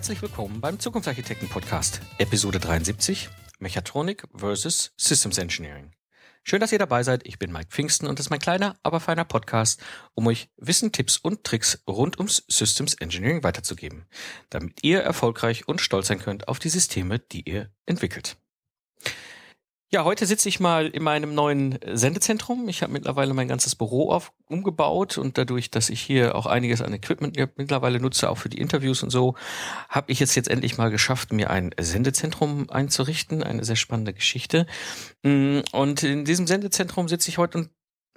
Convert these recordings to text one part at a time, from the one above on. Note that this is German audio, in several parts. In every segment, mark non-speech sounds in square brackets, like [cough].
Herzlich willkommen beim Zukunftsarchitekten Podcast, Episode 73, Mechatronik versus Systems Engineering. Schön, dass ihr dabei seid. Ich bin Mike Pfingsten und das ist mein kleiner, aber feiner Podcast, um euch Wissen, Tipps und Tricks rund ums Systems Engineering weiterzugeben, damit ihr erfolgreich und stolz sein könnt auf die Systeme, die ihr entwickelt. Ja, heute sitze ich mal in meinem neuen Sendezentrum. Ich habe mittlerweile mein ganzes Büro auf, umgebaut und dadurch, dass ich hier auch einiges an Equipment mittlerweile nutze, auch für die Interviews und so, habe ich es jetzt endlich mal geschafft, mir ein Sendezentrum einzurichten. Eine sehr spannende Geschichte. Mm, und in diesem Sendezentrum sitze ich heute und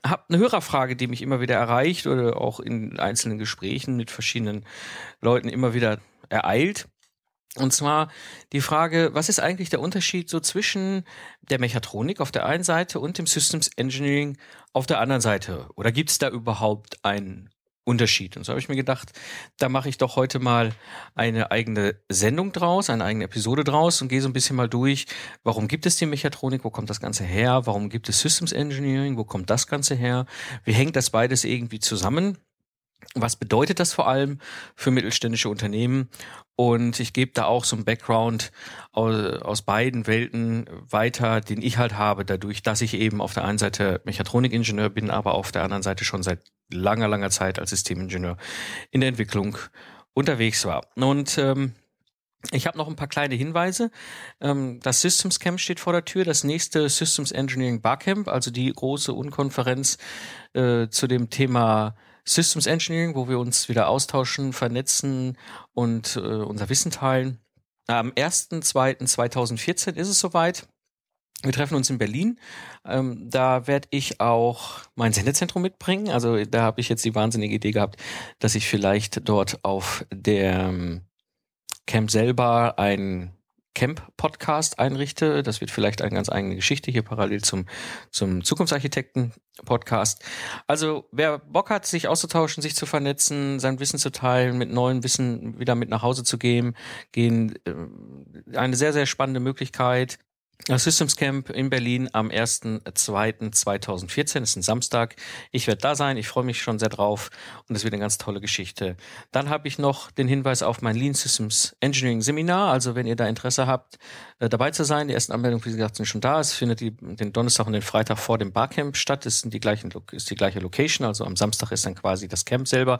habe eine Hörerfrage, die mich immer wieder erreicht oder auch in einzelnen Gesprächen mit verschiedenen Leuten immer wieder ereilt. Und zwar die Frage, was ist eigentlich der Unterschied so zwischen der Mechatronik auf der einen Seite und dem Systems Engineering auf der anderen Seite? Oder gibt es da überhaupt einen Unterschied? Und so habe ich mir gedacht, da mache ich doch heute mal eine eigene Sendung draus, eine eigene Episode draus und gehe so ein bisschen mal durch, warum gibt es die Mechatronik, wo kommt das Ganze her, warum gibt es Systems Engineering, wo kommt das Ganze her, wie hängt das beides irgendwie zusammen? Was bedeutet das vor allem für mittelständische Unternehmen? Und ich gebe da auch so einen Background aus, beiden Welten weiter, den ich halt habe, dadurch, dass ich eben auf der einen Seite Mechatronikingenieur bin, aber auf der anderen Seite schon seit langer, langer Zeit als Systemingenieur in der Entwicklung unterwegs war. Und ähm, ich habe noch ein paar kleine Hinweise. Ähm, das Systems Camp steht vor der Tür, das nächste Systems Engineering Barcamp, also die große Unkonferenz äh, zu dem Thema Systems Engineering, wo wir uns wieder austauschen, vernetzen und äh, unser Wissen teilen. Am 1.2.2014 ist es soweit. Wir treffen uns in Berlin. Ähm, da werde ich auch mein Sendezentrum mitbringen. Also da habe ich jetzt die wahnsinnige Idee gehabt, dass ich vielleicht dort auf der ähm, Camp selber ein Camp-Podcast einrichte. Das wird vielleicht eine ganz eigene Geschichte hier parallel zum, zum Zukunftsarchitekten-Podcast. Also wer Bock hat, sich auszutauschen, sich zu vernetzen, sein Wissen zu teilen, mit neuen Wissen wieder mit nach Hause zu gehen, gehen äh, eine sehr, sehr spannende Möglichkeit. Das Systems Camp in Berlin am 1.2.2014 ist ein Samstag. Ich werde da sein. Ich freue mich schon sehr drauf und es wird eine ganz tolle Geschichte. Dann habe ich noch den Hinweis auf mein Lean Systems Engineering Seminar. Also wenn ihr da Interesse habt, äh, dabei zu sein, die ersten Anmeldungen, wie gesagt, sind schon da. Es findet die, den Donnerstag und den Freitag vor dem Barcamp statt. Es sind die gleichen, ist die gleiche Location. Also am Samstag ist dann quasi das Camp selber.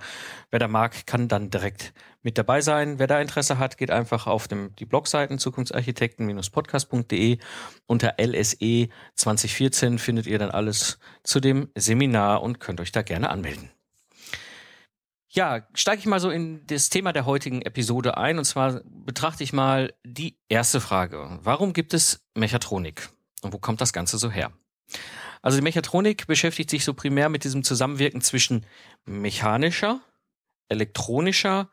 Wer da mag, kann dann direkt mit dabei sein. Wer da Interesse hat, geht einfach auf dem, die Blogseiten zukunftsarchitekten-podcast.de. Unter LSE 2014 findet ihr dann alles zu dem Seminar und könnt euch da gerne anmelden. Ja, steige ich mal so in das Thema der heutigen Episode ein. Und zwar betrachte ich mal die erste Frage. Warum gibt es Mechatronik? Und wo kommt das Ganze so her? Also die Mechatronik beschäftigt sich so primär mit diesem Zusammenwirken zwischen mechanischer, elektronischer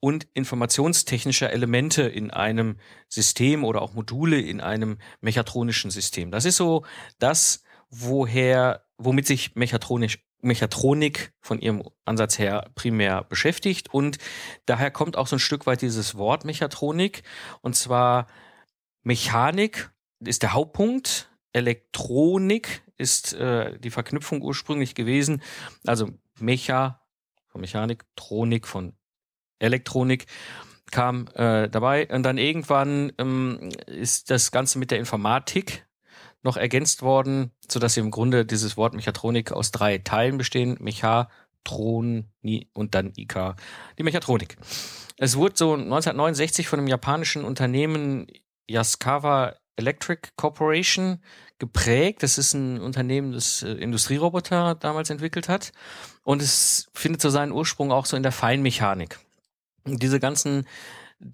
und informationstechnischer Elemente in einem System oder auch Module in einem mechatronischen System. Das ist so das, woher, womit sich mechatronisch, Mechatronik von ihrem Ansatz her primär beschäftigt. Und daher kommt auch so ein Stück weit dieses Wort Mechatronik. Und zwar Mechanik ist der Hauptpunkt. Elektronik ist äh, die Verknüpfung ursprünglich gewesen. Also Mecha von Mechanik, Tronik von Elektronik kam äh, dabei. Und dann irgendwann ähm, ist das Ganze mit der Informatik noch ergänzt worden, so dass im Grunde dieses Wort Mechatronik aus drei Teilen bestehen. Mechatron und dann IK, die Mechatronik. Es wurde so 1969 von einem japanischen Unternehmen Yaskawa Electric Corporation geprägt. Das ist ein Unternehmen, das äh, Industrieroboter damals entwickelt hat. Und es findet so seinen Ursprung auch so in der Feinmechanik diese ganzen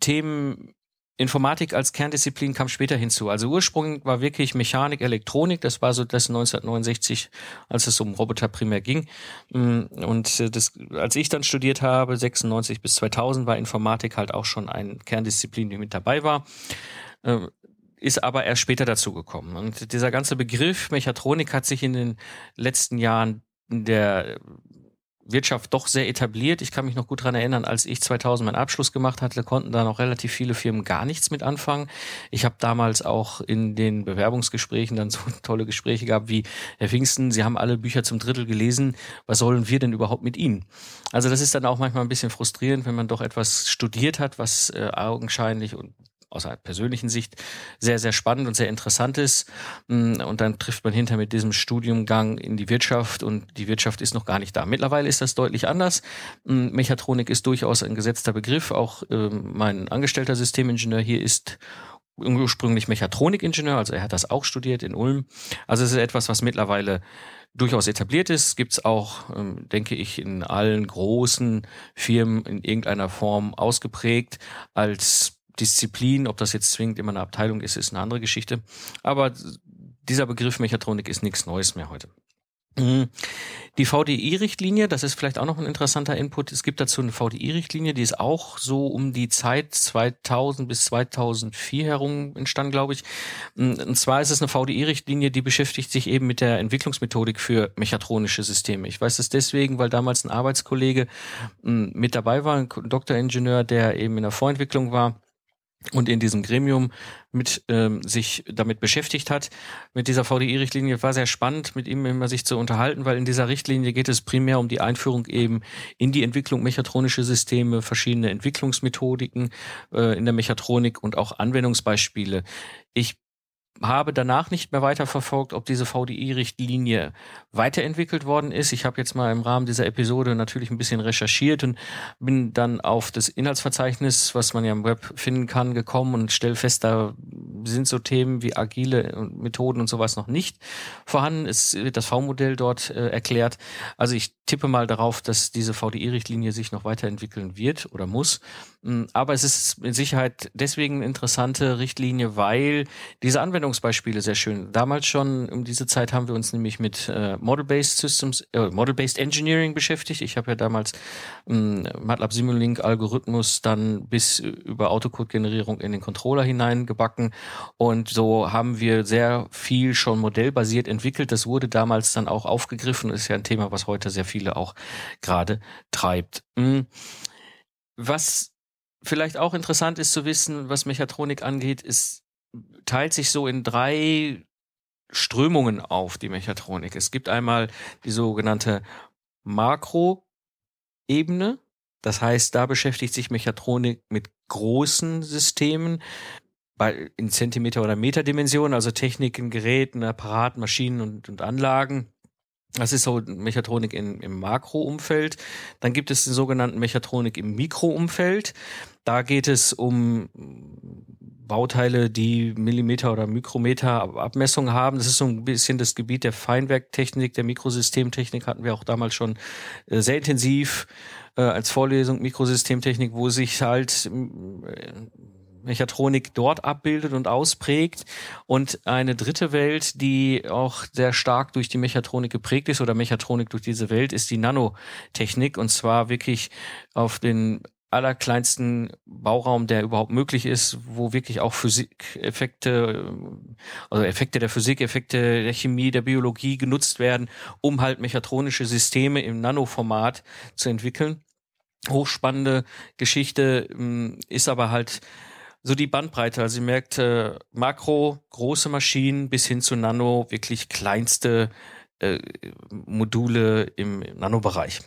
Themen Informatik als Kerndisziplin kam später hinzu. Also Ursprung war wirklich Mechanik, Elektronik. Das war so das 1969, als es um Roboter primär ging. Mm, und äh, das, als ich dann studiert habe, 96 bis 2000, war Informatik halt auch schon ein Kerndisziplin, die mit dabei war. Äh, ist aber erst später dazu gekommen. Und dieser ganze Begriff Mechatronik hat sich in den letzten Jahren der Wirtschaft doch sehr etabliert. Ich kann mich noch gut dran erinnern, als ich 2000 meinen Abschluss gemacht hatte, konnten da noch relativ viele Firmen gar nichts mit anfangen. Ich habe damals auch in den Bewerbungsgesprächen dann so [laughs] tolle Gespräche gehabt wie, Herr Pfingsten, Sie haben alle Bücher zum Drittel gelesen, was sollen wir denn überhaupt mit Ihnen? Also das ist dann auch manchmal ein bisschen frustrierend, wenn man doch etwas studiert hat, was äh, augenscheinlich und aus einer persönlichen Sicht sehr, sehr spannend und sehr interessant ist. Mm, und dann trifft man hinter mit diesem Studiumgang in die Wirtschaft und die Wirtschaft ist noch gar nicht da. Mittlerweile ist das deutlich anders. Mm, Mechatronik ist durchaus ein gesetzter Begriff. Auch ähm, mein angestellter Systemingenieur hier ist ursprünglich Mechatronikingenieur, also er hat das auch studiert in Ulm. Also es ist etwas, was mittlerweile durchaus etabliert ist, gibt's auch, ähm, denke ich, in allen großen Firmen in irgendeiner Form ausgeprägt als Disziplin, ob das jetzt zwingend immer eine Abteilung ist, ist eine andere Geschichte. Aber dieser Begriff Mechatronik ist nichts Neues mehr heute. Mhm. Die VDI-Richtlinie, das ist vielleicht auch noch ein interessanter Input. Es gibt dazu eine VDI-Richtlinie, die ist auch so um die Zeit 2000 bis 2004 herum entstanden, glaube ich. Und zwar ist es eine VDI-Richtlinie, die beschäftigt sich eben mit der Entwicklungsmethodik für mechatronische Systeme. Ich weiß das deswegen, weil damals ein Arbeitskollege mit dabei war, ein Doktoringenieur, der eben in der Vorentwicklung war und in diesem Gremium mit ähm, sich damit beschäftigt hat mit dieser VDI-Richtlinie war sehr spannend mit ihm immer sich zu unterhalten, weil in dieser Richtlinie geht es primär um die Einführung eben in die Entwicklung mechatronische Systeme, verschiedene Entwicklungsmethodiken äh, in der Mechatronik und auch Anwendungsbeispiele. Ich habe danach nicht mehr weiterverfolgt, ob diese VDI-Richtlinie weiterentwickelt worden ist. Ich habe jetzt mal im Rahmen dieser Episode natürlich ein bisschen recherchiert und bin dann auf das Inhaltsverzeichnis, was man ja im Web finden kann, gekommen und stelle fest, da sind so Themen wie agile Methoden und sowas noch nicht vorhanden. Es wird das V-Modell dort äh, erklärt. Also ich tippe mal darauf, dass diese VDI-Richtlinie sich noch weiterentwickeln wird oder muss. Mm, aber es ist mit Sicherheit deswegen eine interessante Richtlinie, weil diese Anwendungsbeispiele sehr schön. Damals schon um diese Zeit haben wir uns nämlich mit äh, Model-Based Systems, äh, Model-Based Engineering beschäftigt. Ich habe ja damals ähm, MATLAB Simulink Algorithmus dann bis über Autocode-Generierung in den Controller hineingebacken und so haben wir sehr viel schon modellbasiert entwickelt. Das wurde damals dann auch aufgegriffen. Ist ja ein Thema, was heute sehr viele auch gerade treibt. Mm. Was vielleicht auch interessant ist zu wissen, was Mechatronik angeht, ist, teilt sich so in drei Strömungen auf, die Mechatronik. Es gibt einmal die sogenannte Makroebene. Das heißt, da beschäftigt sich Mechatronik mit großen Systemen bei, in Zentimeter- oder Meterdimensionen, also Techniken, Geräten, Apparaten, Maschinen und, und Anlagen. Das ist so Mechatronik in, im Makroumfeld. Dann gibt es den sogenannten Mechatronik im Mikroumfeld. Da geht es um Bauteile, die Millimeter oder Mikrometer Abmessung haben. Das ist so ein bisschen das Gebiet der Feinwerktechnik, der Mikrosystemtechnik hatten wir auch damals schon äh, sehr intensiv äh, als Vorlesung Mikrosystemtechnik, wo sich halt äh, Mechatronik dort abbildet und ausprägt und eine dritte Welt, die auch sehr stark durch die Mechatronik geprägt ist oder Mechatronik durch diese Welt, ist die Nanotechnik und zwar wirklich auf den allerkleinsten Bauraum, der überhaupt möglich ist, wo wirklich auch Physikeffekte, also Effekte der Physik, Effekte der Chemie, der Biologie genutzt werden, um halt mechatronische Systeme im Nanoformat zu entwickeln. Hochspannende Geschichte hm, ist aber halt so die Bandbreite. Also ihr merkt äh, Makro, große Maschinen bis hin zu Nano, wirklich kleinste äh, Module im, im Nanobereich.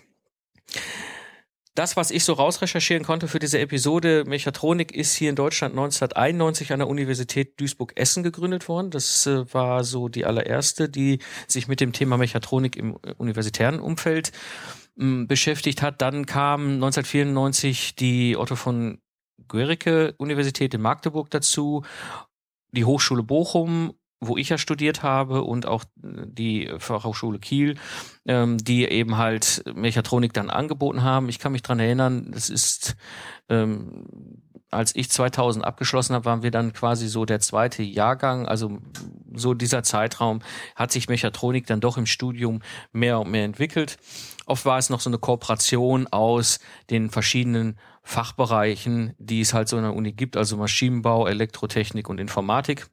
Das, was ich so rausrecherchieren konnte für diese Episode, Mechatronik ist hier in Deutschland 1991 an der Universität Duisburg-Essen gegründet worden. Das äh, war so die allererste, die sich mit dem Thema Mechatronik im äh, universitären Umfeld hm, beschäftigt hat. Dann kam 1994 die Otto von Guericke Universität in Magdeburg dazu, die Hochschule Bochum, wo ich ja studiert habe und auch die Fachhochschule Kiel, ähm, die eben halt Mechatronik dann angeboten haben. Ich kann mich dran erinnern, das ist ähm, als ich 2000 abgeschlossen habe, waren wir dann quasi so der zweite Jahrgang. Also so dieser Zeitraum hat sich Mechatronik dann doch im Studium mehr und mehr entwickelt. Oft war es noch so eine Kooperation aus den verschiedenen Fachbereichen, die es halt so in der Uni gibt, also Maschinenbau, Elektrotechnik und Informatik.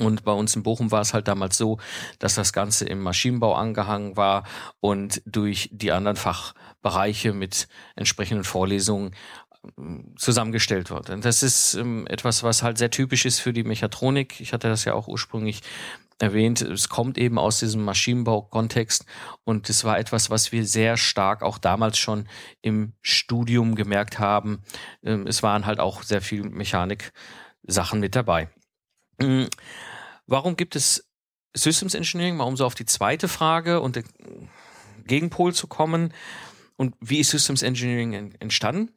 Und bei uns in Bochum war es halt damals so, dass das Ganze im Maschinenbau angehangen war und durch die anderen Fachbereiche mit entsprechenden Vorlesungen ähm, zusammengestellt wird. Und das ist ähm, etwas, was halt sehr typisch ist für die Mechatronik. Ich hatte das ja auch ursprünglich erwähnt. Es kommt eben aus diesem Maschinenbau-Kontext und es war etwas, was wir sehr stark auch damals schon im Studium gemerkt haben. Ähm, es waren halt auch sehr viel Mechanik-Sachen mit dabei. Mhm. Warum gibt es Systems Engineering? Mal um so auf die zweite Frage und den Gegenpol zu kommen. Und wie ist Systems Engineering entstanden?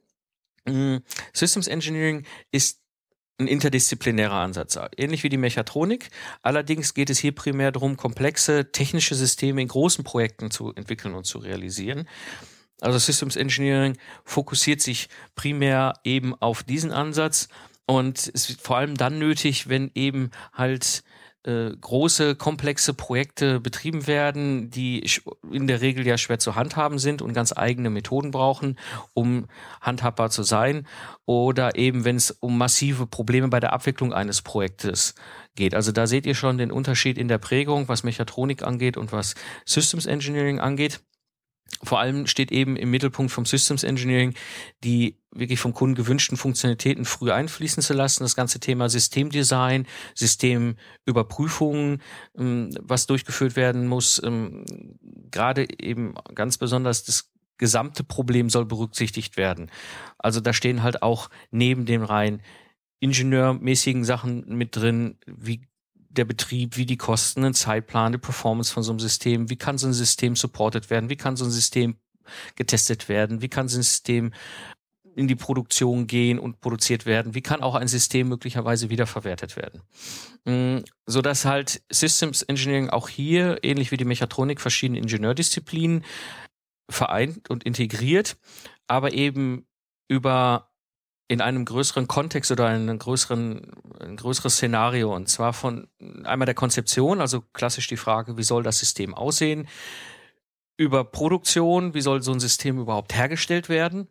Mhm. Systems Engineering ist ein interdisziplinärer Ansatz, ähnlich wie die Mechatronik. Allerdings geht es hier primär darum, komplexe technische Systeme in großen Projekten zu entwickeln und zu realisieren. Also Systems Engineering fokussiert sich primär eben auf diesen Ansatz und ist vor allem dann nötig, wenn eben halt äh, große, komplexe Projekte betrieben werden, die in der Regel ja schwer zu handhaben sind und ganz eigene Methoden brauchen, um handhabbar zu sein. Oder eben, wenn es um massive Probleme bei der Abwicklung eines Projektes geht. Also da seht ihr schon den Unterschied in der Prägung, was Mechatronik angeht und was Systems Engineering angeht vor allem steht eben im Mittelpunkt vom Systems Engineering, die wirklich vom Kunden gewünschten Funktionalitäten früh einfließen zu lassen. Das ganze Thema Systemdesign, Systemüberprüfungen, ähm, was durchgeführt werden muss. Ähm, gerade eben ganz besonders das gesamte Problem soll berücksichtigt werden. Also da stehen halt auch neben den rein ingenieurmäßigen Sachen mit drin, wie der Betrieb, wie die Kosten, ein Zeitplan, die Performance von so einem System, wie kann so ein System supported werden, wie kann so ein System getestet werden, wie kann so ein System in die Produktion gehen und produziert werden, wie kann auch ein System möglicherweise wiederverwertet werden. Mm, so dass halt Systems Engineering auch hier, ähnlich wie die Mechatronik, verschiedene Ingenieurdisziplinen vereint und integriert, aber eben über in einem größeren Kontext oder einem größeren, ein größeres Szenario. Und zwar von einmal der Konzeption, also klassisch die Frage, wie soll das System aussehen? Über Produktion, wie soll so ein System überhaupt hergestellt werden?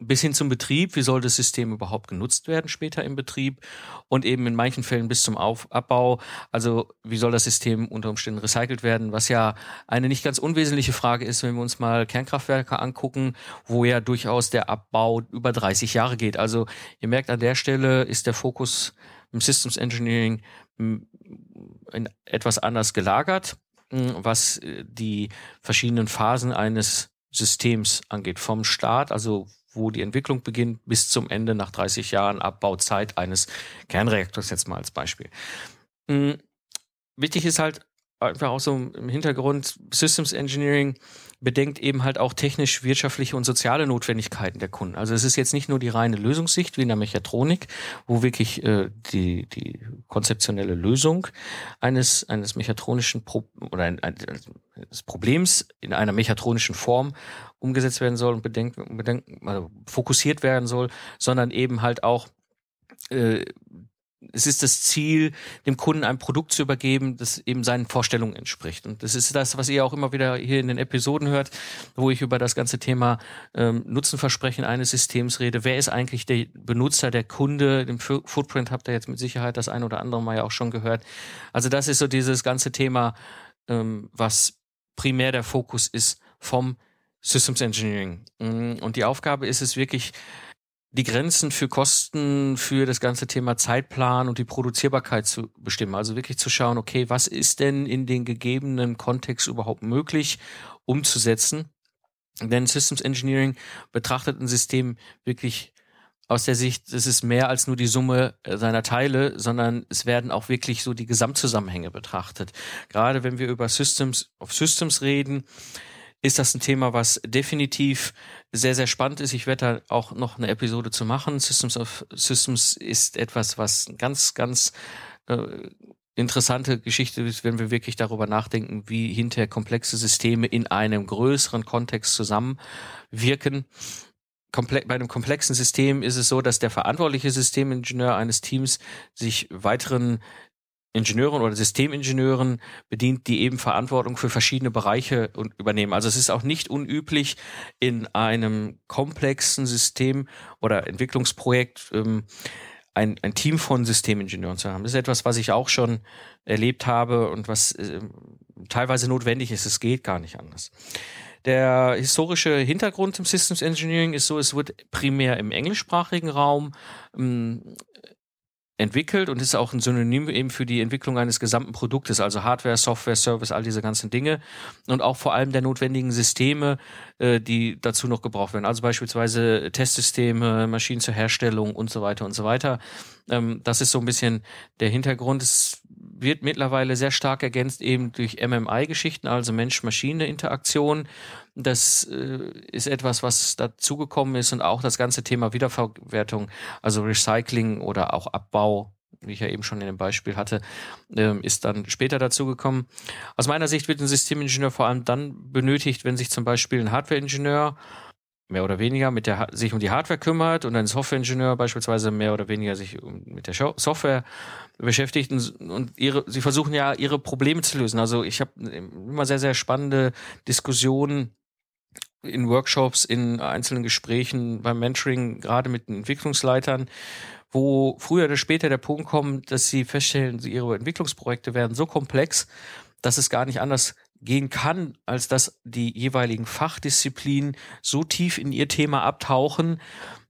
Bis hin zum Betrieb, wie soll das System überhaupt genutzt werden später im Betrieb? Und eben in manchen Fällen bis zum Auf Abbau, also wie soll das System unter Umständen recycelt werden, was ja eine nicht ganz unwesentliche Frage ist, wenn wir uns mal Kernkraftwerke angucken, wo ja durchaus der Abbau über 30 Jahre geht. Also ihr merkt, an der Stelle ist der Fokus im Systems Engineering hm, etwas anders gelagert, hm, was äh, die verschiedenen Phasen eines Systems angeht, vom Start, also wo die Entwicklung beginnt, bis zum Ende nach 30 Jahren Abbauzeit eines Kernreaktors jetzt mal als Beispiel. Mhm. Wichtig ist halt einfach auch so im Hintergrund Systems Engineering bedenkt eben halt auch technisch, wirtschaftliche und soziale Notwendigkeiten der Kunden. Also es ist jetzt nicht nur die reine Lösungssicht wie in der Mechatronik, wo wirklich äh, die, die konzeptionelle Lösung eines, eines mechatronischen Pro oder ein, ein, des Problems in einer mechatronischen Form umgesetzt werden soll und bedenkt, bedenkt, also fokussiert werden soll, sondern eben halt auch äh, es ist das Ziel, dem Kunden ein Produkt zu übergeben, das eben seinen Vorstellungen entspricht. Und das ist das, was ihr auch immer wieder hier in den Episoden hört, wo ich über das ganze Thema ähm, Nutzenversprechen eines Systems rede. Wer ist eigentlich der Benutzer, der Kunde? Den Footprint habt ihr jetzt mit Sicherheit das ein oder andere Mal ja auch schon gehört. Also das ist so dieses ganze Thema, ähm, was primär der Fokus ist vom Systems Engineering. Mm, und die Aufgabe ist es wirklich, die Grenzen für Kosten für das ganze Thema Zeitplan und die Produzierbarkeit zu bestimmen. Also wirklich zu schauen, okay, was ist denn in den gegebenen Kontext überhaupt möglich umzusetzen? Denn Systems Engineering betrachtet ein System wirklich aus der Sicht, es ist mehr als nur die Summe seiner Teile, sondern es werden auch wirklich so die Gesamtzusammenhänge betrachtet. Gerade wenn wir über Systems auf Systems reden, ist das ein Thema, was definitiv sehr, sehr spannend ist. Ich werde da auch noch eine Episode zu machen. Systems of Systems ist etwas, was ganz, ganz äh, interessante Geschichte ist, wenn wir wirklich darüber nachdenken, wie hinterher komplexe Systeme in einem größeren Kontext zusammenwirken. Komple bei einem komplexen System ist es so, dass der verantwortliche Systemingenieur eines Teams sich weiteren Ingenieuren oder Systemingenieuren bedient, die eben Verantwortung für verschiedene Bereiche übernehmen. Also es ist auch nicht unüblich in einem komplexen System oder Entwicklungsprojekt ähm, ein, ein Team von Systemingenieuren zu haben. Das ist etwas, was ich auch schon erlebt habe und was äh, teilweise notwendig ist. Es geht gar nicht anders. Der historische Hintergrund im Systems Engineering ist so, es wird primär im englischsprachigen Raum ähm, entwickelt und ist auch ein Synonym eben für die Entwicklung eines gesamten Produktes, also Hardware, Software, Service, all diese ganzen Dinge und auch vor allem der notwendigen Systeme, äh, die dazu noch gebraucht werden. Also beispielsweise Testsysteme, Maschinen zur Herstellung und so weiter und so weiter. Ähm, das ist so ein bisschen der Hintergrund. Es wird mittlerweile sehr stark ergänzt eben durch MMI-Geschichten, also Mensch-Maschine-Interaktion. Das äh, ist etwas, was dazugekommen ist und auch das ganze Thema Wiederverwertung, also Recycling oder auch Abbau, wie ich ja eben schon in dem Beispiel hatte, äh, ist dann später dazugekommen. Aus meiner Sicht wird ein Systemingenieur vor allem dann benötigt, wenn sich zum Beispiel ein Hardwareingenieur mehr oder weniger mit der sich um die Hardware kümmert und ein Softwareingenieur beispielsweise mehr oder weniger sich mit der Software beschäftigt und ihre sie versuchen ja ihre Probleme zu lösen. Also ich habe immer sehr sehr spannende Diskussionen in Workshops, in einzelnen Gesprächen beim Mentoring, gerade mit Entwicklungsleitern, wo früher oder später der Punkt kommt, dass sie feststellen, ihre Entwicklungsprojekte werden so komplex, dass es gar nicht anders gehen kann, als dass die jeweiligen Fachdisziplinen so tief in ihr Thema abtauchen,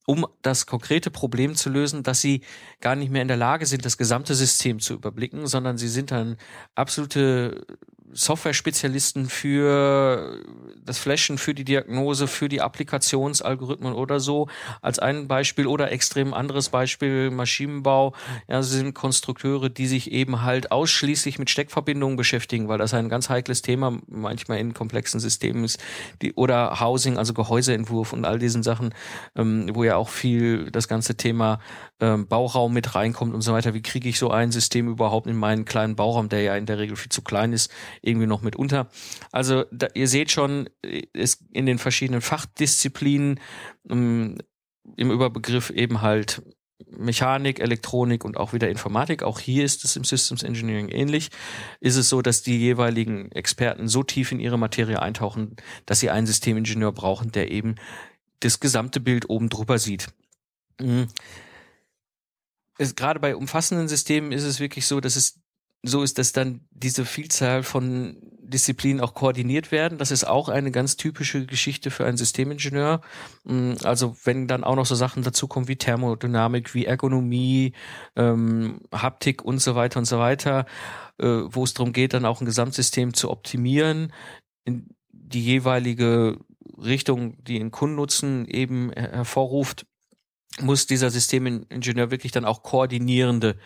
um das konkrete Problem zu lösen, dass sie gar nicht mehr in der Lage sind, das gesamte System zu überblicken, sondern sie sind dann absolute Software-Spezialisten für das Flashen, für die Diagnose, für die Applikationsalgorithmen oder so, als ein Beispiel oder extrem anderes Beispiel Maschinenbau. Ja, sind Konstrukteure, die sich eben halt ausschließlich mit Steckverbindungen beschäftigen, weil das ein ganz heikles Thema manchmal in komplexen Systemen ist, die, oder Housing, also Gehäuseentwurf und all diesen Sachen, ähm, wo ja auch viel das ganze Thema ähm, Bauraum mit reinkommt und so weiter. Wie kriege ich so ein System überhaupt in meinen kleinen Bauraum, der ja in der Regel viel zu klein ist, irgendwie noch mit unter? Also da, ihr seht schon, ist in den verschiedenen Fachdisziplinen ähm, im Überbegriff eben halt Mechanik, Elektronik und auch wieder Informatik, auch hier ist es im Systems Engineering ähnlich, ist es so, dass die jeweiligen Experten so tief in ihre Materie eintauchen, dass sie einen Systemingenieur brauchen, der eben das gesamte Bild oben drüber sieht. Mhm es, gerade bei umfassenden Systemen ist es wirklich so, dass es so ist, dass dann diese Vielzahl von Disziplinen auch koordiniert werden. Das ist auch eine ganz typische Geschichte für einen Systemingenieur. Mm, also wenn dann auch noch so Sachen dazukommen wie Thermodynamik, wie Ergonomie, ähm, Haptik und so weiter und so weiter, äh, wo es darum geht, dann auch ein Gesamtsystem zu optimieren, in die jeweilige Richtung, die den Kundennutzen eben hervorruft, muss dieser Systemingenieur wirklich dann auch koordinierende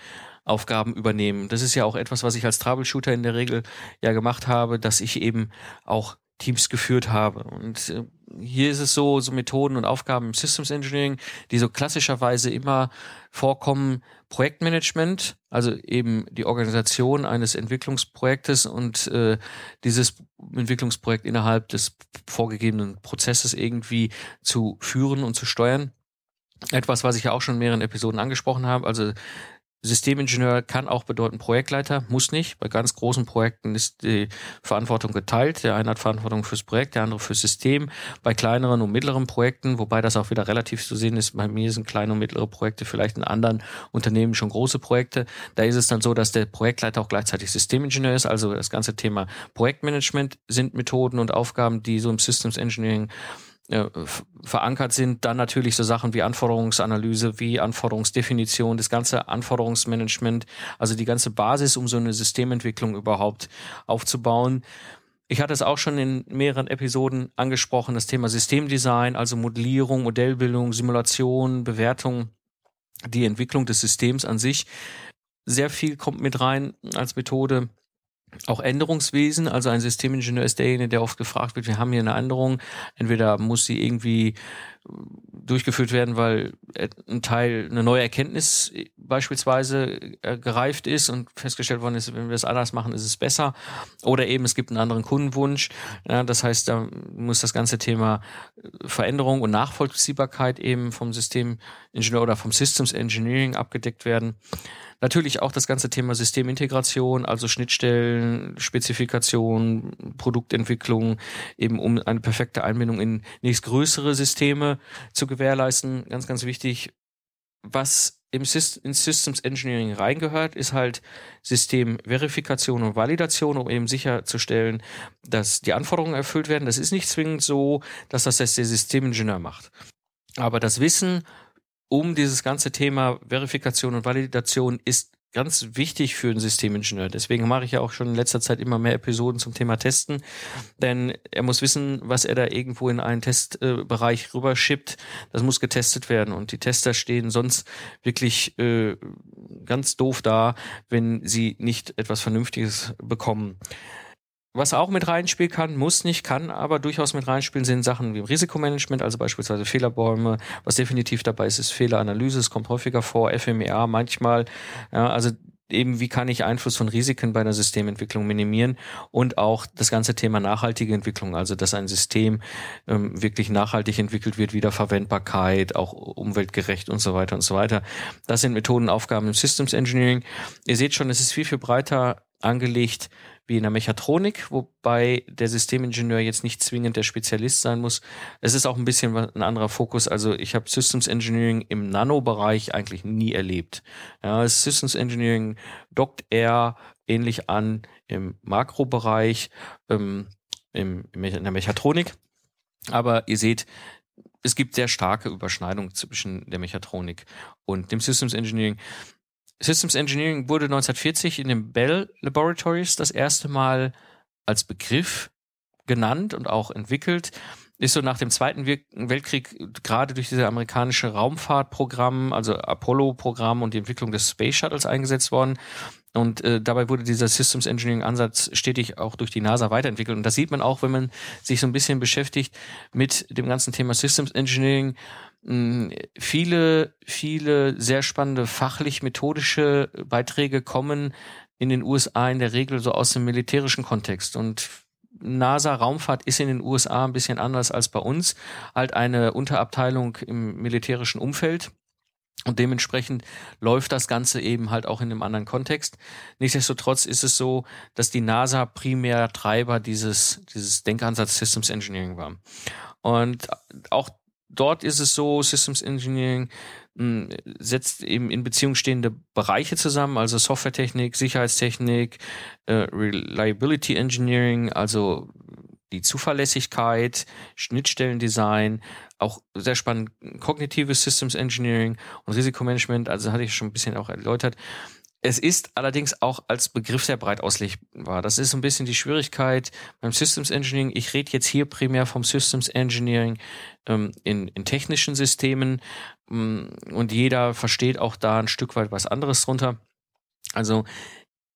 Aufgaben übernehmen. Das ist ja auch etwas, was ich als Troubleshooter in der Regel ja gemacht habe, dass ich eben auch Teams geführt habe. Und äh, hier ist es so, so Methoden und Aufgaben im Systems Engineering, die so klassischerweise immer vorkommen, Projektmanagement, also eben die Organisation eines Entwicklungsprojektes und äh, dieses Entwicklungsprojekt innerhalb des vorgegebenen Prozesses irgendwie zu führen und zu steuern etwas, was ich ja auch schon in mehreren Episoden angesprochen habe. Also Systemingenieur kann auch bedeuten Projektleiter, muss nicht. Bei ganz großen Projekten ist die Verantwortung geteilt. Der eine hat Verantwortung fürs Projekt, der andere fürs System. Bei kleineren und mittleren Projekten, wobei das auch wieder relativ zu sehen ist, bei mir sind kleine und mittlere Projekte vielleicht in anderen Unternehmen schon große Projekte. Da ist es dann so, dass der Projektleiter auch gleichzeitig Systemingenieur ist. Also das ganze Thema Projektmanagement sind Methoden und Aufgaben, die so im Systems Engineering äh, verankert sind. Dann natürlich so Sachen wie Anforderungsanalyse, wie Anforderungsdefinition, das ganze Anforderungsmanagement, also die ganze Basis, um so eine Systementwicklung überhaupt aufzubauen. Ich hatte es auch schon in mehreren Episoden angesprochen, das Thema Systemdesign, also Modellierung, Modellbildung, Simulation, Bewertung, die Entwicklung des Systems an sich. Sehr viel kommt mit rein als Methode auch Änderungswesen. Also ein Systemingenieur ist derjenige, der oft gefragt wird, wir haben hier eine Änderung. Entweder muss sie irgendwie durchgeführt werden, weil ein Teil, eine neue Erkenntnis beispielsweise äh, gereift ist und festgestellt worden ist, wenn wir es anders machen, ist es besser. Oder eben es gibt einen anderen Kundenwunsch. Ja, das heißt, da muss das ganze Thema äh, Veränderung und Nachvollziehbarkeit eben vom Systemingenieur oder vom Systems Engineering abgedeckt werden. Natürlich auch das ganze Thema Systemintegration, also Schnittstellen, Spezifikation, Produktentwicklung, eben um eine perfekte Einbindung in nächstgrößere Systeme zu gewährleisten. Ganz, ganz wichtig. Was im Syst in Systems Engineering reingehört, ist halt Systemverifikation und Validation, um eben sicherzustellen, dass die Anforderungen erfüllt werden. Das ist nicht zwingend so, dass das der Systemingenieur macht. Aber das Wissen um dieses ganze Thema Verifikation und Validation ist ganz wichtig für einen Systemingenieur. Deswegen mache ich ja auch schon in letzter Zeit immer mehr Episoden zum Thema Testen, denn er muss wissen, was er da irgendwo in einen Testbereich äh, rüberschippt. Das muss getestet werden und die Tester stehen sonst wirklich äh, ganz doof da, wenn sie nicht etwas Vernünftiges bekommen. Was auch mit reinspielen kann, muss nicht, kann aber durchaus mit reinspielen, sind Sachen wie Risikomanagement, also beispielsweise Fehlerbäume. Was definitiv dabei ist, ist Fehleranalyse. Es kommt häufiger vor, FMEA manchmal. Ja, also eben, wie kann ich Einfluss von Risiken bei einer Systementwicklung minimieren und auch das ganze Thema nachhaltige Entwicklung, also dass ein System ähm, wirklich nachhaltig entwickelt wird, Wiederverwendbarkeit, auch umweltgerecht und so weiter und so weiter. Das sind Methodenaufgaben im Systems Engineering. Ihr seht schon, es ist viel, viel breiter angelegt wie in der Mechatronik, wobei der Systemingenieur jetzt nicht zwingend der Spezialist sein muss. Es ist auch ein bisschen ein anderer Fokus. Also ich habe Systems Engineering im Nano-Bereich eigentlich nie erlebt. Ja, Systems Engineering dockt eher ähnlich an im Makrobereich, ähm, im, in der Mechatronik. Aber ihr seht, es gibt sehr starke Überschneidungen zwischen der Mechatronik und dem Systems Engineering. Systems Engineering wurde 1940 in den Bell Laboratories das erste Mal als Begriff genannt und auch entwickelt. Ist so nach dem Zweiten Weltkrieg gerade durch dieses amerikanische Raumfahrtprogramm, also Apollo-Programm und die Entwicklung des Space Shuttles eingesetzt worden. Und äh, dabei wurde dieser Systems Engineering Ansatz stetig auch durch die NASA weiterentwickelt. Und das sieht man auch, wenn man sich so ein bisschen beschäftigt mit dem ganzen Thema Systems Engineering viele, viele sehr spannende fachlich-methodische Beiträge kommen in den USA in der Regel so aus dem militärischen Kontext und NASA Raumfahrt ist in den USA ein bisschen anders als bei uns, halt eine Unterabteilung im militärischen Umfeld. Und dementsprechend läuft das Ganze eben halt auch in einem anderen Kontext. Nichtsdestotrotz ist es so, dass die NASA primär Treiber dieses, dieses Denkansatz Systems Engineering war. Und auch dort ist es so, Systems Engineering hm, setzt eben in Beziehung stehende Bereiche zusammen, also Softwaretechnik, Sicherheitstechnik, äh, Reliability Engineering, also die Zuverlässigkeit, Schnittstellendesign, auch sehr spannend kognitives Systems Engineering und Risikomanagement, also hatte ich schon ein bisschen auch erläutert. Es ist allerdings auch als Begriff sehr breit auslegbar. Das ist so ein bisschen die Schwierigkeit beim Systems Engineering. Ich rede jetzt hier primär vom Systems Engineering ähm, in, in technischen Systemen ähm, und jeder versteht auch da ein Stück weit was anderes drunter. Also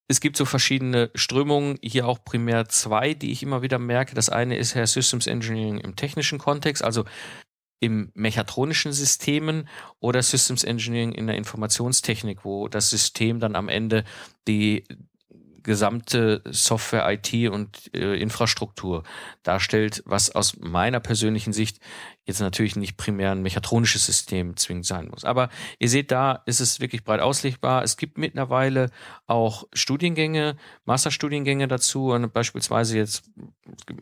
es gibt so verschiedene Strömungen, hier auch primär zwei, die ich immer wieder merke. Das eine ist Herr Systems Engineering im technischen Kontext, also im mechatronischen Systemen oder Systems Engineering in der Informationstechnik, wo das System dann am Ende die gesamte Software, IT und äh, Infrastruktur darstellt, was aus meiner persönlichen Sicht jetzt natürlich nicht primär ein mechatronisches System zwingend sein muss. Aber ihr seht, da ist es wirklich breit auslegbar. Es gibt mittlerweile auch Studiengänge, Masterstudiengänge dazu und beispielsweise jetzt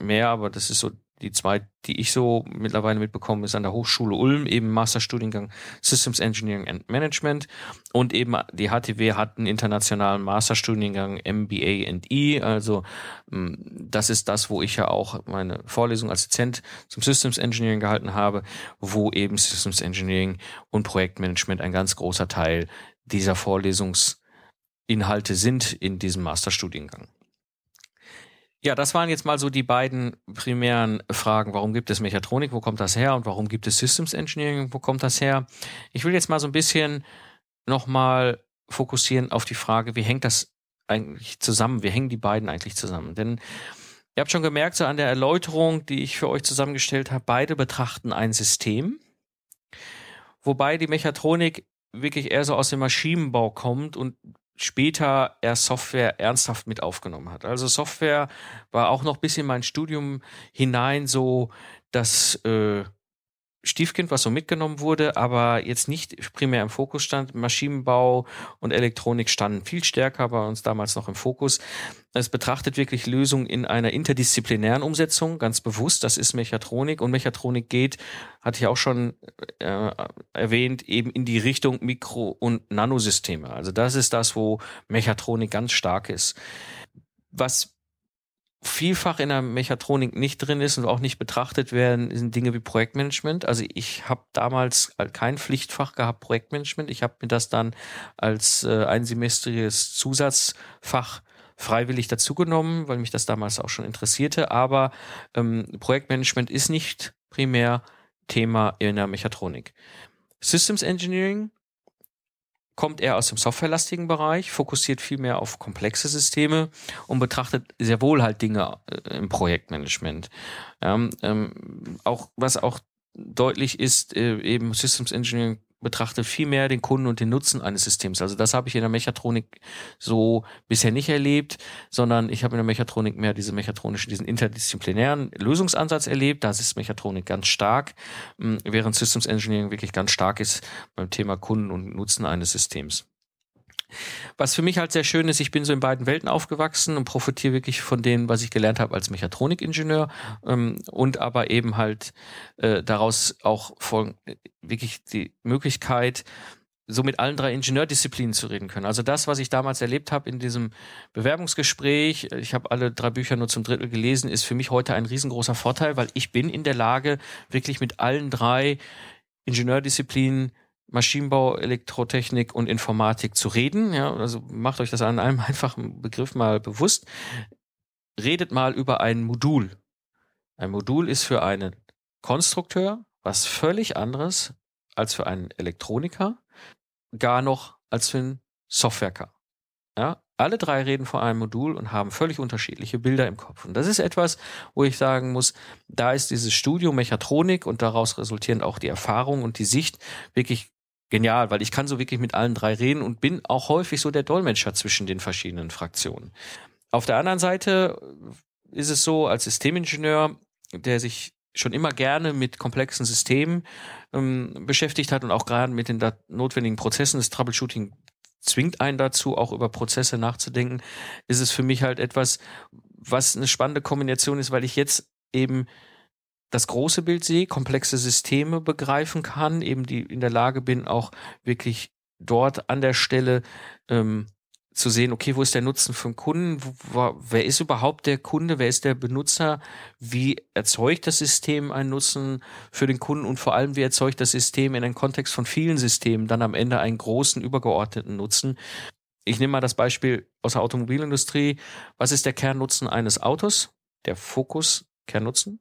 mehr, aber das ist so die zwei, die ich so mittlerweile mitbekomme, ist an der Hochschule Ulm eben Masterstudiengang Systems Engineering and Management und eben die HTW hat einen internationalen Masterstudiengang MBA and E. Also mm, das ist das, wo ich ja auch meine Vorlesung als Dozent zum Systems Engineering gehalten habe, wo eben Systems Engineering und Projektmanagement ein ganz großer Teil dieser Vorlesungsinhalte sind in diesem Masterstudiengang. Ja, das waren jetzt mal so die beiden primären Fragen. Warum gibt es Mechatronik? Wo kommt das her? Und warum gibt es Systems Engineering? Wo kommt das her? Ich will jetzt mal so ein bisschen nochmal fokussieren auf die Frage, wie hängt das eigentlich zusammen? Wie hängen die beiden eigentlich zusammen? Denn ihr habt schon gemerkt, so an der Erläuterung, die ich für euch zusammengestellt habe, beide betrachten ein System, wobei die Mechatronik wirklich eher so aus dem Maschinenbau kommt und später er Software ernsthaft mit aufgenommen hat. Also Software war auch noch bis in mein Studium hinein so das, äh, Stiefkind, was so mitgenommen wurde, aber jetzt nicht primär im Fokus stand. Maschinenbau und Elektronik standen viel stärker bei uns damals noch im Fokus. Es betrachtet wirklich Lösungen in einer interdisziplinären Umsetzung, ganz bewusst. Das ist Mechatronik und Mechatronik geht, hatte ich auch schon äh, erwähnt, eben in die Richtung Mikro- und Nanosysteme. Also das ist das, wo Mechatronik ganz stark ist. Was vielfach in der Mechatronik nicht drin ist und auch nicht betrachtet werden, sind Dinge wie Projektmanagement. Also ich habe damals kein Pflichtfach gehabt, Projektmanagement. Ich habe mir das dann als äh, einsemestriges Zusatzfach freiwillig dazugenommen, weil mich das damals auch schon interessierte. Aber ähm, Projektmanagement ist nicht primär Thema in der Mechatronik. Systems Engineering kommt er aus dem softwarelastigen Bereich, fokussiert viel mehr auf komplexe Systeme und betrachtet sehr wohl halt Dinge äh, im Projektmanagement. Ähm, ähm, auch was auch deutlich ist, äh, eben Systems Engineering betrachte viel mehr den Kunden und den Nutzen eines Systems. Also das habe ich in der Mechatronik so bisher nicht erlebt, sondern ich habe in der Mechatronik mehr diese mechatronischen, diesen interdisziplinären Lösungsansatz erlebt. Das ist Mechatronik ganz stark, während Systems Engineering wirklich ganz stark ist beim Thema Kunden und Nutzen eines Systems. Was für mich halt sehr schön ist, ich bin so in beiden Welten aufgewachsen und profitiere wirklich von dem, was ich gelernt habe als Mechatronikingenieur ähm, und aber eben halt äh, daraus auch von äh, wirklich die Möglichkeit, so mit allen drei Ingenieurdisziplinen zu reden können. Also das, was ich damals erlebt habe in diesem Bewerbungsgespräch, ich habe alle drei Bücher nur zum Drittel gelesen, ist für mich heute ein riesengroßer Vorteil, weil ich bin in der Lage, wirklich mit allen drei Ingenieurdisziplinen Maschinenbau, Elektrotechnik und Informatik zu reden. Ja, also macht euch das an einem [laughs] einfachen Begriff mal bewusst. Redet mal über ein Modul. Ein Modul ist für einen Konstrukteur was völlig anderes als für einen Elektroniker, gar noch als für einen Softwareker. Ja, alle drei reden vor einem Modul und haben völlig unterschiedliche Bilder im Kopf. Und das ist etwas, wo ich sagen muss, da ist dieses Studium Mechatronik und daraus resultierend auch die Erfahrung und die Sicht wirklich genial, weil ich kann so wirklich mit allen drei reden und bin auch häufig so der Dolmetscher zwischen den verschiedenen Fraktionen. Auf der anderen Seite ist es so, als Systemingenieur, der sich schon immer gerne mit komplexen Systemen ähm, beschäftigt hat und auch gerade mit den notwendigen Prozessen des Troubleshooting zwingt einen dazu, auch über Prozesse nachzudenken, ist es für mich halt etwas, was eine spannende Kombination ist, weil ich jetzt eben das große Bild sehe, komplexe Systeme begreifen kann, eben die in der Lage bin, auch wirklich dort an der Stelle ähm, zu sehen, okay, wo ist der Nutzen für den Kunden? Wo, wer ist überhaupt der Kunde? Wer ist der Benutzer? Wie erzeugt das System einen Nutzen für den Kunden? Und vor allem, wie erzeugt das System in einem Kontext von vielen Systemen dann am Ende einen großen, übergeordneten Nutzen? Ich nehme mal das Beispiel aus der Automobilindustrie. Was ist der Kernnutzen eines Autos? Der Fokus, Kernnutzen?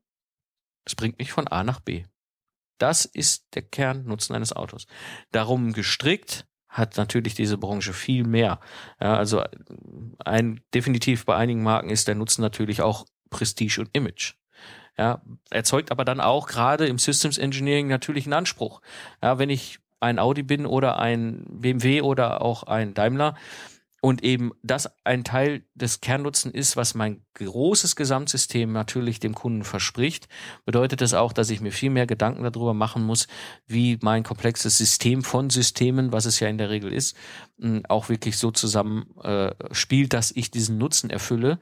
Es bringt mich von A nach B. Das ist der Kernnutzen eines Autos. Darum gestrickt hat natürlich diese Branche viel mehr. Ja, also ein definitiv bei einigen Marken ist der Nutzen natürlich auch Prestige und Image. Ja, erzeugt aber dann auch gerade im Systems Engineering natürlich einen Anspruch. Ja, wenn ich ein Audi bin oder ein BMW oder auch ein Daimler, und eben das ein Teil des Kernnutzen ist, was mein großes Gesamtsystem natürlich dem Kunden verspricht, bedeutet das auch, dass ich mir viel mehr Gedanken darüber machen muss, wie mein komplexes System von Systemen, was es ja in der Regel ist, auch wirklich so zusammen äh, spielt, dass ich diesen Nutzen erfülle,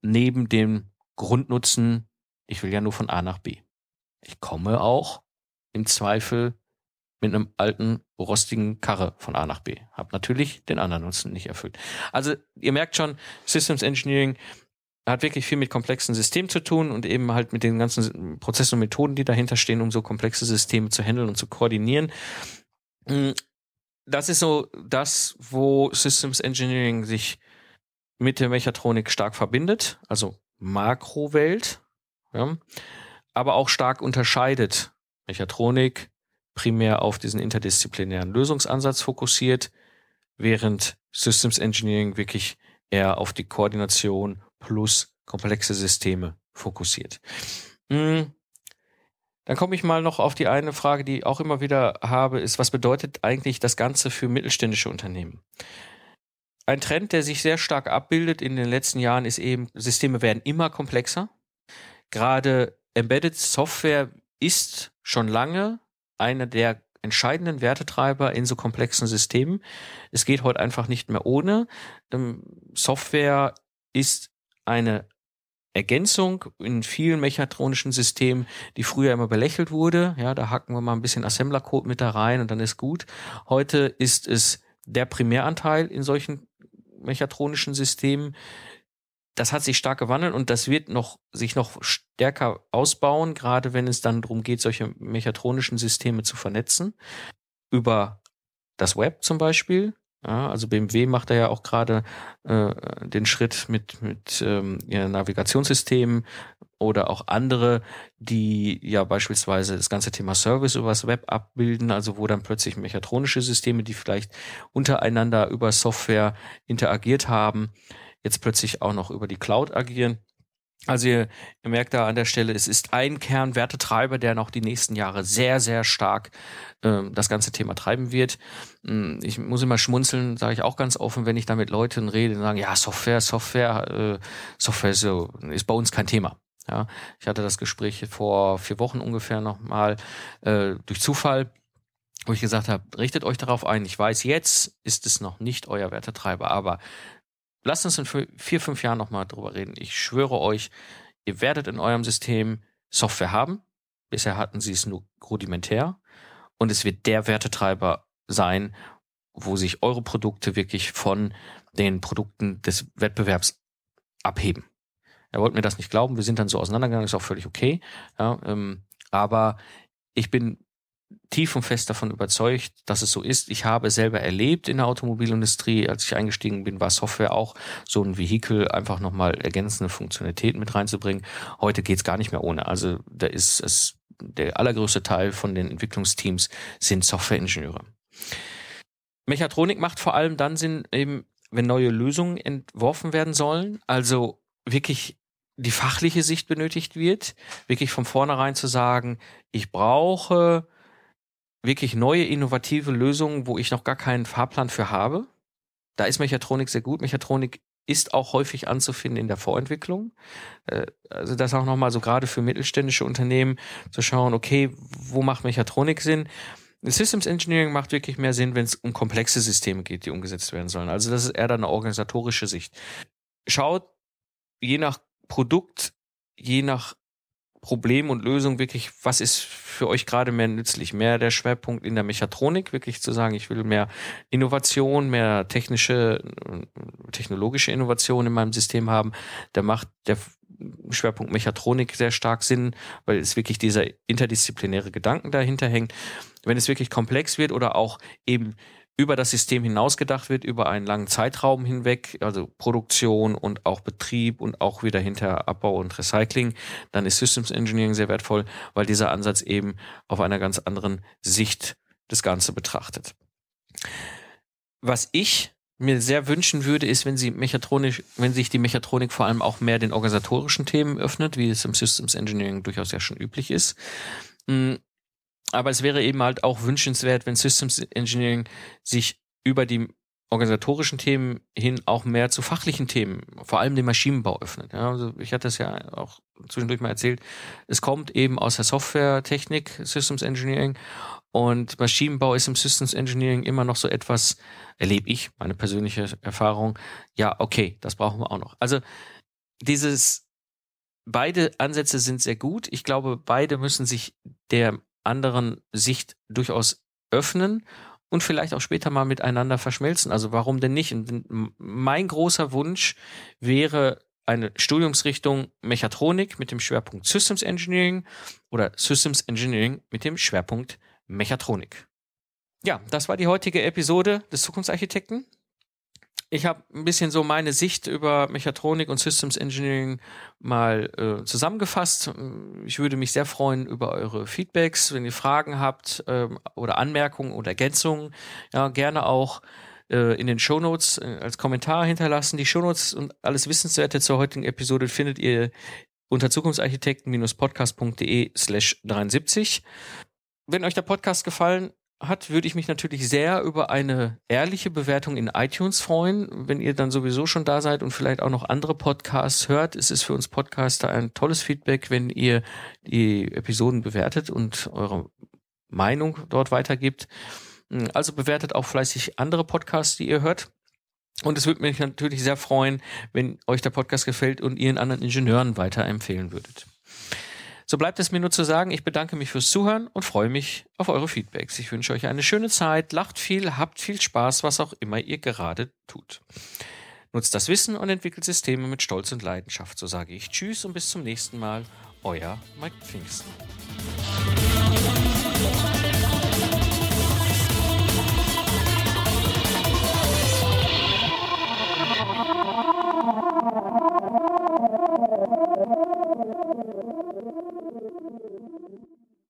neben dem Grundnutzen, ich will ja nur von A nach B. Ich komme auch im Zweifel mit einem alten, rostigen Karre von A nach B. Hab natürlich den anderen Nutzen nicht erfüllt. Also ihr merkt schon, Systems Engineering hat wirklich viel mit komplexen Systemen zu tun und eben halt mit den ganzen Prozessen und Methoden, die dahinter stehen, um so komplexe Systeme zu handeln und zu koordinieren. Hm, das ist so das, wo Systems Engineering sich mit der Mechatronik stark verbindet, also Makrowelt, ja, aber auch stark unterscheidet. Mechatronik, primär auf diesen interdisziplinären Lösungsansatz fokussiert, während Systems Engineering wirklich eher auf die Koordination plus komplexe Systeme fokussiert. Hm. Dann komme ich mal noch auf die eine Frage, die ich auch immer wieder habe, ist, was bedeutet eigentlich das Ganze für mittelständische Unternehmen? Ein Trend, der sich sehr stark abbildet in den letzten Jahren, ist eben, Systeme werden immer komplexer. Gerade Embedded Software ist schon lange einer der entscheidenden Wertetreiber in so komplexen Systemen. Es geht heute einfach nicht mehr ohne. Ähm, Software ist eine Ergänzung in vielen mechatronischen Systemen, die früher immer belächelt wurde. Ja, da hacken wir mal ein bisschen Assembler-Code mit da rein und dann ist gut. Heute ist es der Primäranteil in solchen mechatronischen Systemen. Das hat sich stark gewandelt und das wird noch, sich noch stärker ausbauen, gerade wenn es dann darum geht, solche mechatronischen Systeme zu vernetzen. Über das Web zum Beispiel, ja, also BMW macht da ja auch gerade äh, den Schritt mit, mit ähm, ja, Navigationssystemen oder auch andere, die ja beispielsweise das ganze Thema Service übers Web abbilden, also wo dann plötzlich mechatronische Systeme, die vielleicht untereinander über Software interagiert haben, jetzt plötzlich auch noch über die Cloud agieren. Also ihr, ihr, merkt da an der Stelle, es ist ein Kernwertetreiber, der noch die nächsten Jahre sehr, sehr stark ähm, das ganze Thema treiben wird. Hm, ich muss immer schmunzeln, sage ich auch ganz offen, wenn ich da mit Leuten rede und sagen, ja, Software, Software, äh, Software ist, so, ist bei uns kein Thema. Ja, ich hatte das Gespräch vor vier Wochen ungefähr nochmal äh, durch Zufall, wo ich gesagt habe, richtet euch darauf ein. Ich weiß, jetzt ist es noch nicht euer Wertetreiber, aber Lasst uns in vier, fünf Jahren nochmal drüber reden. Ich schwöre euch, ihr werdet in eurem System Software haben. Bisher hatten sie es nur rudimentär. Und es wird der Wertetreiber sein, wo sich eure Produkte wirklich von den Produkten des Wettbewerbs abheben. Er wollte mir das nicht glauben. Wir sind dann so auseinandergegangen, ist auch völlig okay. Ja, ähm, aber ich bin tief und fest davon überzeugt, dass es so ist. Ich habe selber erlebt in der Automobilindustrie, als ich eingestiegen bin, war Software auch so ein Vehikel, einfach nochmal ergänzende Funktionalitäten mit reinzubringen. Heute geht's gar nicht mehr ohne. Also da ist es, der allergrößte Teil von den Entwicklungsteams sind Softwareingenieure. Mechatronik macht vor allem dann Sinn, eben, wenn neue Lösungen entworfen werden sollen. Also wirklich die fachliche Sicht benötigt wird, wirklich von vornherein zu sagen, ich brauche wirklich neue, innovative Lösungen, wo ich noch gar keinen Fahrplan für habe. Da ist Mechatronik sehr gut. Mechatronik ist auch häufig anzufinden in der Vorentwicklung. Äh, also das auch nochmal so gerade für mittelständische Unternehmen zu schauen, okay, wo macht Mechatronik Sinn? Systems Engineering macht wirklich mehr Sinn, wenn es um komplexe Systeme geht, die umgesetzt werden sollen. Also das ist eher dann eine organisatorische Sicht. Schaut je nach Produkt, je nach Problem und Lösung wirklich, was ist für euch gerade mehr nützlich? Mehr der Schwerpunkt in der Mechatronik, wirklich zu sagen, ich will mehr Innovation, mehr technische, technologische Innovation in meinem System haben. Da macht der Schwerpunkt Mechatronik sehr stark Sinn, weil es wirklich dieser interdisziplinäre Gedanken dahinter hängt. Wenn es wirklich komplex wird oder auch eben über das System hinausgedacht wird, über einen langen Zeitraum hinweg, also Produktion und auch Betrieb und auch wieder hinter Abbau und Recycling, dann ist Systems Engineering sehr wertvoll, weil dieser Ansatz eben auf einer ganz anderen Sicht das Ganze betrachtet. Was ich mir sehr wünschen würde, ist, wenn sie mechatronisch, wenn sich die Mechatronik vor allem auch mehr den organisatorischen Themen öffnet, wie es im Systems Engineering durchaus ja schon üblich ist. Aber es wäre eben halt auch wünschenswert, wenn Systems Engineering sich über die organisatorischen Themen hin auch mehr zu fachlichen Themen, vor allem dem Maschinenbau öffnet. Ja, also ich hatte das ja auch zwischendurch mal erzählt. Es kommt eben aus der Softwaretechnik, Systems Engineering und Maschinenbau ist im Systems Engineering immer noch so etwas, erlebe ich, meine persönliche Erfahrung. Ja, okay, das brauchen wir auch noch. Also dieses, beide Ansätze sind sehr gut. Ich glaube, beide müssen sich der anderen Sicht durchaus öffnen und vielleicht auch später mal miteinander verschmelzen. Also warum denn nicht? Und mein großer Wunsch wäre eine Studiumsrichtung Mechatronik mit dem Schwerpunkt Systems Engineering oder Systems Engineering mit dem Schwerpunkt Mechatronik. Ja, das war die heutige Episode des Zukunftsarchitekten ich habe ein bisschen so meine Sicht über Mechatronik und Systems Engineering mal äh, zusammengefasst. Ich würde mich sehr freuen über eure Feedbacks, wenn ihr Fragen habt ähm, oder Anmerkungen oder Ergänzungen. Ja, gerne auch äh, in den Shownotes äh, als Kommentar hinterlassen. Die Shownotes und alles Wissenswerte zur heutigen Episode findet ihr unter zukunftsarchitekten-podcast.de slash 73. Wenn euch der Podcast gefallen hat, würde ich mich natürlich sehr über eine ehrliche Bewertung in iTunes freuen. Wenn ihr dann sowieso schon da seid und vielleicht auch noch andere Podcasts hört, ist es für uns Podcaster ein tolles Feedback, wenn ihr die Episoden bewertet und eure Meinung dort weitergibt. Also bewertet auch fleißig andere Podcasts, die ihr hört. Und es würde mich natürlich sehr freuen, wenn euch der Podcast gefällt und ihr ihn anderen Ingenieuren weiterempfehlen würdet. So bleibt es mir nur zu sagen, ich bedanke mich fürs Zuhören und freue mich auf eure Feedbacks. Ich wünsche euch eine schöne Zeit, lacht viel, habt viel Spaß, was auch immer ihr gerade tut. Nutzt das Wissen und entwickelt Systeme mit Stolz und Leidenschaft. So sage ich Tschüss und bis zum nächsten Mal. Euer Mike Pfingsten.